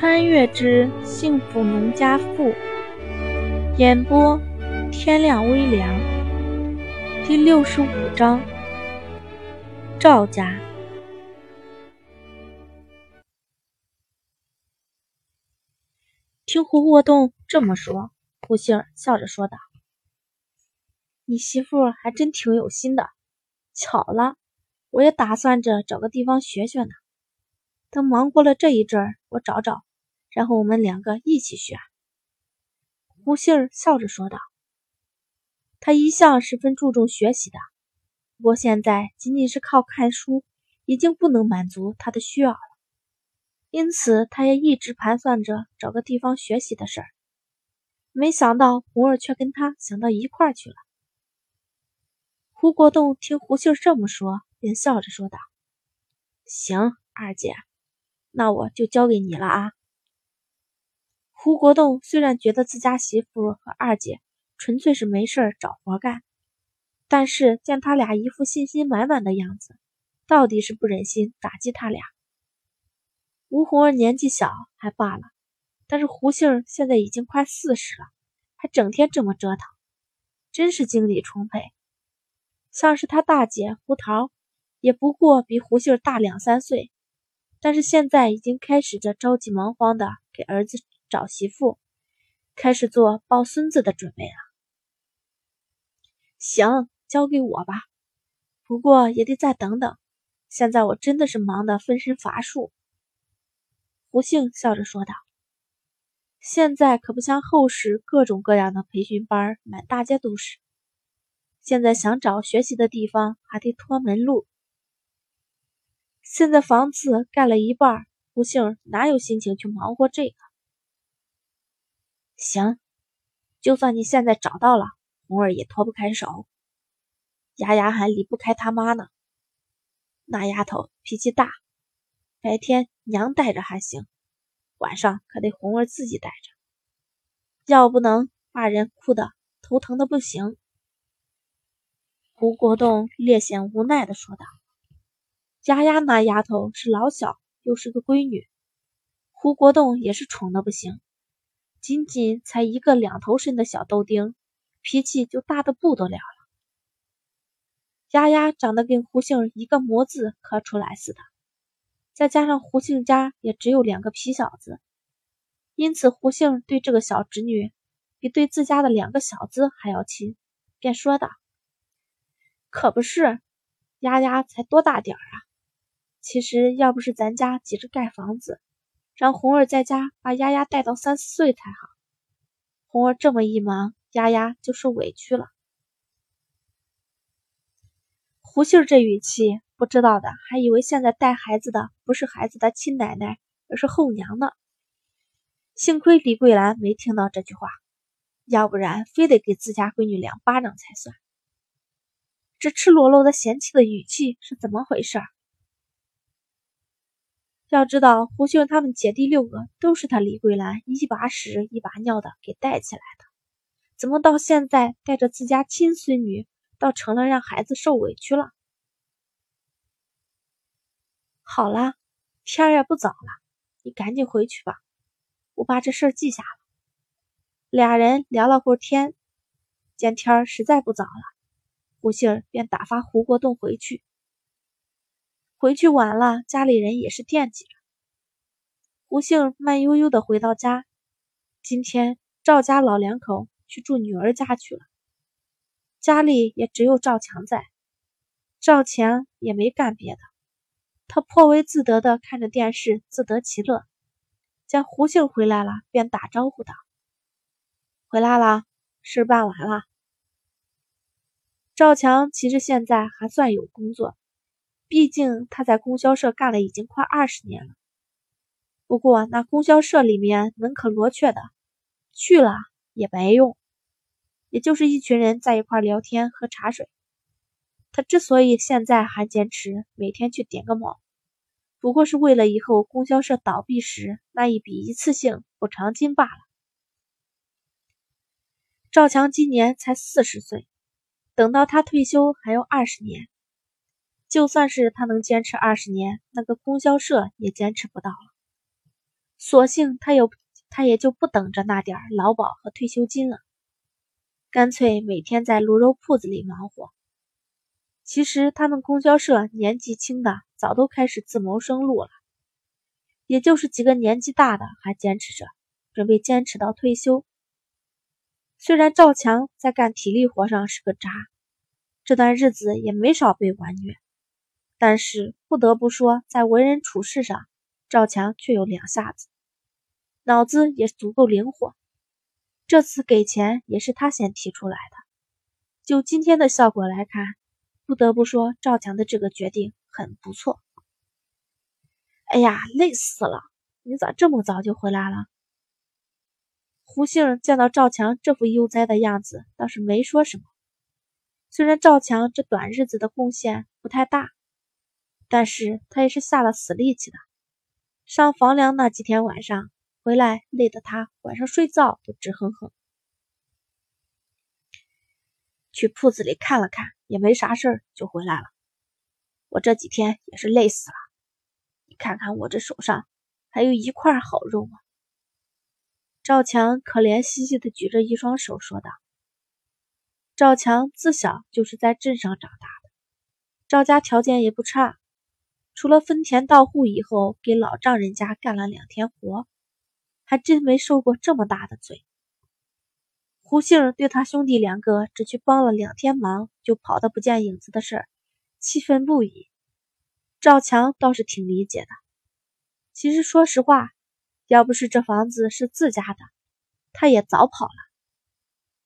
穿越之幸福农家妇，演播天亮微凉，第六十五章赵家。听胡国栋这么说，胡杏儿笑着说道：“你媳妇还真挺有心的。巧了，我也打算着找个地方学学呢。”等忙过了这一阵儿，我找找，然后我们两个一起学。”胡杏儿笑着说道。他一向十分注重学习的，不过现在仅仅是靠看书已经不能满足他的需要了，因此他也一直盘算着找个地方学习的事儿。没想到胡儿却跟他想到一块儿去了。胡国栋听胡杏儿这么说，便笑着说道：“行，二姐。”那我就交给你了啊！胡国栋虽然觉得自家媳妇和二姐纯粹是没事找活干，但是见他俩一副信心满满的样子，到底是不忍心打击他俩。吴红儿年纪小还罢了，但是胡杏儿现在已经快四十了，还整天这么折腾，真是精力充沛。像是他大姐胡桃，也不过比胡杏儿大两三岁。但是现在已经开始着着急忙慌的给儿子找媳妇，开始做抱孙子的准备了。行，交给我吧，不过也得再等等。现在我真的是忙得分身乏术。胡杏笑着说道：“现在可不像后世，各种各样的培训班满大街都是。现在想找学习的地方，还得托门路。”现在房子盖了一半，胡杏哪有心情去忙活这个？行，就算你现在找到了，红儿也脱不开手。丫丫还离不开他妈呢。那丫头脾气大，白天娘带着还行，晚上可得红儿自己带着，要不能把人哭的头疼的不行。胡国栋略显无奈的说道。丫丫那丫头是老小，又是个闺女，胡国栋也是宠的不行。仅仅才一个两头身的小豆丁，脾气就大的不得了了。丫丫长得跟胡杏一个模子刻出来似的，再加上胡杏家也只有两个皮小子，因此胡杏对这个小侄女比对自家的两个小子还要亲，便说道：“可不是，丫丫才多大点儿啊？”其实要不是咱家急着盖房子，让红儿在家把丫丫带到三四岁才好。红儿这么一忙，丫丫就受委屈了。胡杏这语气，不知道的还以为现在带孩子的不是孩子的亲奶奶，而是后娘呢。幸亏李桂兰没听到这句话，要不然非得给自家闺女两巴掌才算。这赤裸裸的嫌弃的语气是怎么回事？要知道，胡杏他们姐弟六个都是他李桂兰一把屎一把尿的给带起来的，怎么到现在带着自家亲孙女，倒成了让孩子受委屈了？好了，天也不早了，你赶紧回去吧，我把这事儿记下了。俩人聊了会儿天，见天实在不早了，胡杏便打发胡国栋回去。回去晚了，家里人也是惦记着。胡杏慢悠悠的回到家。今天赵家老两口去住女儿家去了，家里也只有赵强在。赵强也没干别的，他颇为自得的看着电视，自得其乐。见胡杏回来了，便打招呼道：“回来了，事办完了。”赵强其实现在还算有工作。毕竟他在供销社干了已经快二十年了，不过那供销社里面门可罗雀的，去了也没用，也就是一群人在一块聊天喝茶水。他之所以现在还坚持每天去点个卯，不过是为了以后供销社倒闭时那一笔一次性补偿金罢了。赵强今年才四十岁，等到他退休还有二十年。就算是他能坚持二十年，那个供销社也坚持不到了。索性他有他也就不等着那点劳保和退休金了，干脆每天在卤肉铺子里忙活。其实他们供销社年纪轻的早都开始自谋生路了，也就是几个年纪大的还坚持着，准备坚持到退休。虽然赵强在干体力活上是个渣，这段日子也没少被玩虐，但是不得不说，在为人处事上，赵强却有两下子，脑子也足够灵活。这次给钱也是他先提出来的，就今天的效果来看。不得不说，赵强的这个决定很不错。哎呀，累死了！你咋这么早就回来了？胡杏见到赵强这副悠哉的样子，倒是没说什么。虽然赵强这短日子的贡献不太大，但是他也是下了死力气的。上房梁那几天晚上回来，累得他晚上睡觉都直哼哼。去铺子里看了看。也没啥事儿，就回来了。我这几天也是累死了。你看看我这手上还有一块好肉吗？赵强可怜兮兮的举着一双手说道：“赵强自小就是在镇上长大的，赵家条件也不差，除了分田到户以后给老丈人家干了两天活，还真没受过这么大的罪。”胡杏对他兄弟两个只去帮了两天忙就跑得不见影子的事儿，气愤不已。赵强倒是挺理解的。其实说实话，要不是这房子是自家的，他也早跑了。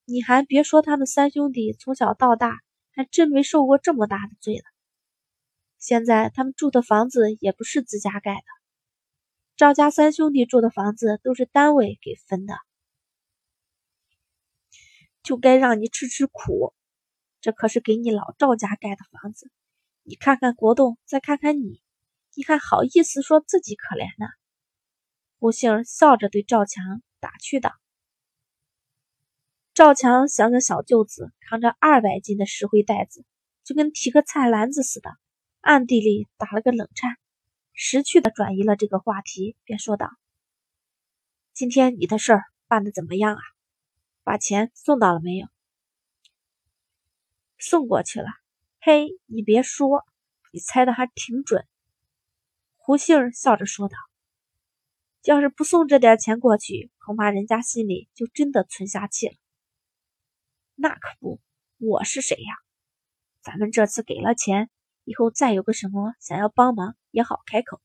你还别说，他们三兄弟从小到大还真没受过这么大的罪了。现在他们住的房子也不是自家盖的，赵家三兄弟住的房子都是单位给分的。就该让你吃吃苦，这可是给你老赵家盖的房子。你看看国栋，再看看你，你还好意思说自己可怜呢？胡杏笑着对赵强打趣道。赵强想着小舅子，扛着二百斤的石灰袋子，就跟提个菜篮子似的，暗地里打了个冷颤，识趣的转移了这个话题，便说道：“今天你的事儿办的怎么样啊？”把钱送到了没有？送过去了。嘿，你别说，你猜的还挺准。胡杏笑着说道：“要是不送这点钱过去，恐怕人家心里就真的存下气了。”那可不，我是谁呀？咱们这次给了钱，以后再有个什么想要帮忙，也好开口。”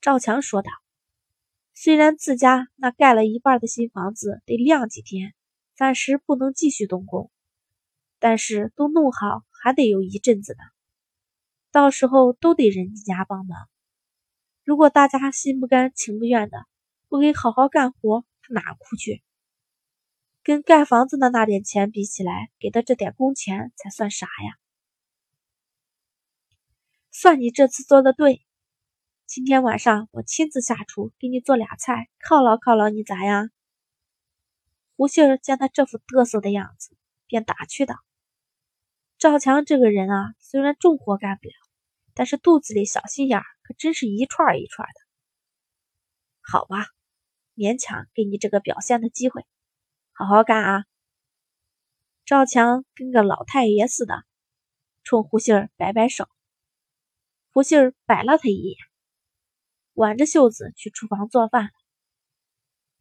赵强说道。虽然自家那盖了一半的新房子得晾几天，暂时不能继续动工，但是都弄好还得有一阵子呢。到时候都得人家帮忙。如果大家心不甘情不愿的，不给好好干活，他哪哭去？跟盖房子的那点钱比起来，给的这点工钱才算啥呀？算你这次做的对。今天晚上我亲自下厨给你做俩菜，犒劳犒劳你咋样？胡杏儿见他这副嘚瑟的样子，便打趣道：“赵强这个人啊，虽然重活干不了，但是肚子里小心眼儿可真是一串一串的。好吧，勉强给你这个表现的机会，好好干啊！”赵强跟个老太爷似的，冲胡杏儿摆摆手。胡杏儿摆了他一眼。挽着袖子去厨房做饭。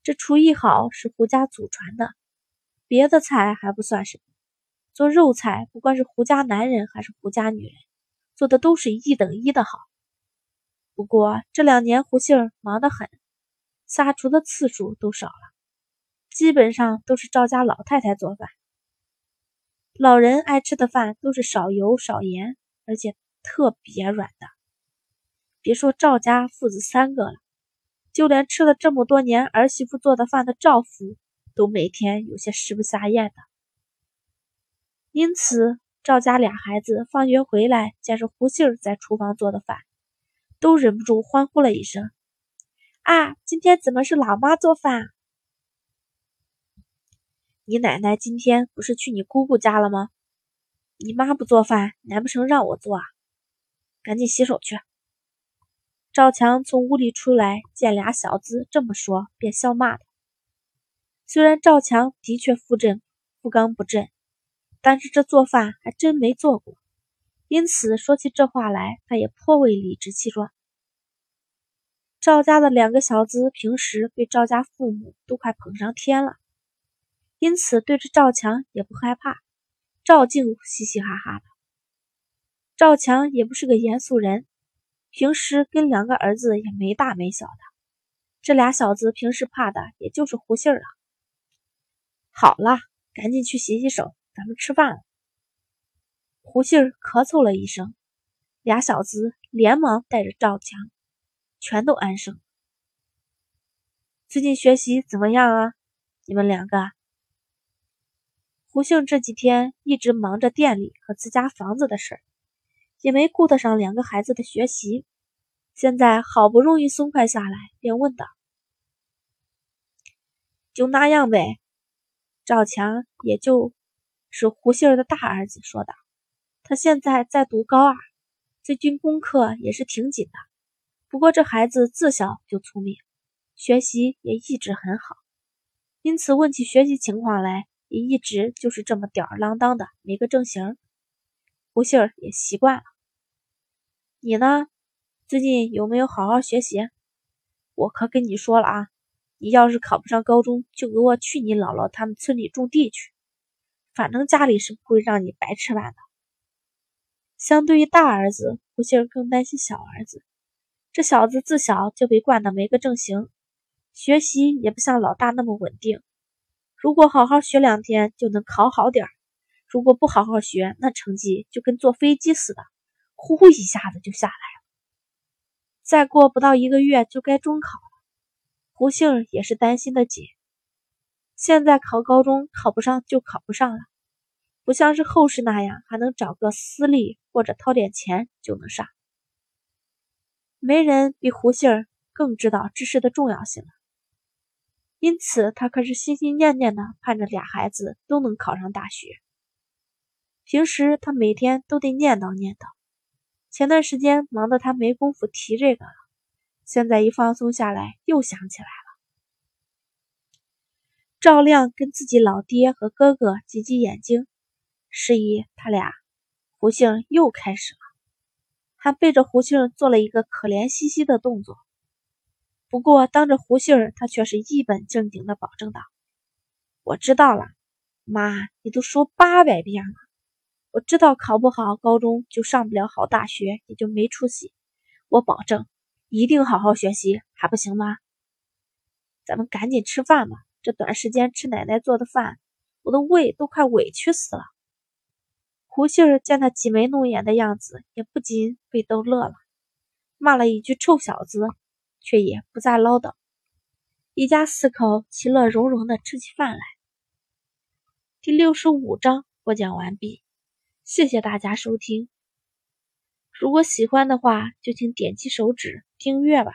这厨艺好是胡家祖传的，别的菜还不算什么，做肉菜不管是胡家男人还是胡家女人，做的都是一等一的好。不过这两年胡杏儿忙得很，下厨的次数都少了，基本上都是赵家老太太做饭。老人爱吃的饭都是少油少盐，而且特别软的。别说赵家父子三个了，就连吃了这么多年儿媳妇做的饭的赵福，都每天有些食不下咽的。因此，赵家俩孩子放学回来，见是胡杏在厨房做的饭，都忍不住欢呼了一声：“啊，今天怎么是老妈做饭？你奶奶今天不是去你姑姑家了吗？你妈不做饭，难不成让我做啊？赶紧洗手去。”赵强从屋里出来，见俩小子这么说，便笑骂他。虽然赵强的确负正负刚不正，但是这做饭还真没做过，因此说起这话来，他也颇为理直气壮。赵家的两个小子平时被赵家父母都快捧上天了，因此对着赵强也不害怕，赵静嘻嘻哈哈的。赵强也不是个严肃人。平时跟两个儿子也没大没小的，这俩小子平时怕的也就是胡杏了。好了，赶紧去洗洗手，咱们吃饭了。胡杏咳嗽了一声，俩小子连忙带着赵强，全都安生。最近学习怎么样啊？你们两个？胡杏这几天一直忙着店里和自家房子的事儿。也没顾得上两个孩子的学习，现在好不容易松快下来，便问道：“就那样呗。”赵强也就是胡杏儿的大儿子说道：“他现在在读高二，最近功课也是挺紧的。不过这孩子自小就聪明，学习也一直很好，因此问起学习情况来，也一直就是这么吊儿郎当的，没个正形。”胡杏儿也习惯了。你呢？最近有没有好好学习？我可跟你说了啊，你要是考不上高中，就给我去你姥姥他们村里种地去。反正家里是不会让你白吃饭的。相对于大儿子，胡杏儿更担心小儿子。这小子自小就被惯得没个正形，学习也不像老大那么稳定。如果好好学两天，就能考好点儿。如果不好好学，那成绩就跟坐飞机似的，呼一下子就下来了。再过不到一个月就该中考了，胡杏儿也是担心的紧。现在考高中考不上就考不上了，不像是后世那样还能找个私立或者掏点钱就能上。没人比胡杏儿更知道知识的重要性了，因此他可是心心念念的盼着俩孩子都能考上大学。平时他每天都得念叨念叨，前段时间忙得他没工夫提这个了，现在一放松下来，又想起来了。赵亮跟自己老爹和哥哥挤挤眼睛，示意他俩。胡杏又开始了，还背着胡杏做了一个可怜兮兮的动作。不过当着胡杏他却是一本正经的保证道：“我知道了，妈，你都说八百遍了。”我知道考不好高中就上不了好大学，也就没出息。我保证一定好好学习，还不行吗？咱们赶紧吃饭吧，这短时间吃奶奶做的饭，我的胃都快委屈死了。胡杏儿见他挤眉弄眼的样子，也不禁被逗乐了，骂了一句“臭小子”，却也不再唠叨。一家四口其乐融融的吃起饭来。第六十五章播讲完毕。谢谢大家收听，如果喜欢的话，就请点击手指订阅吧。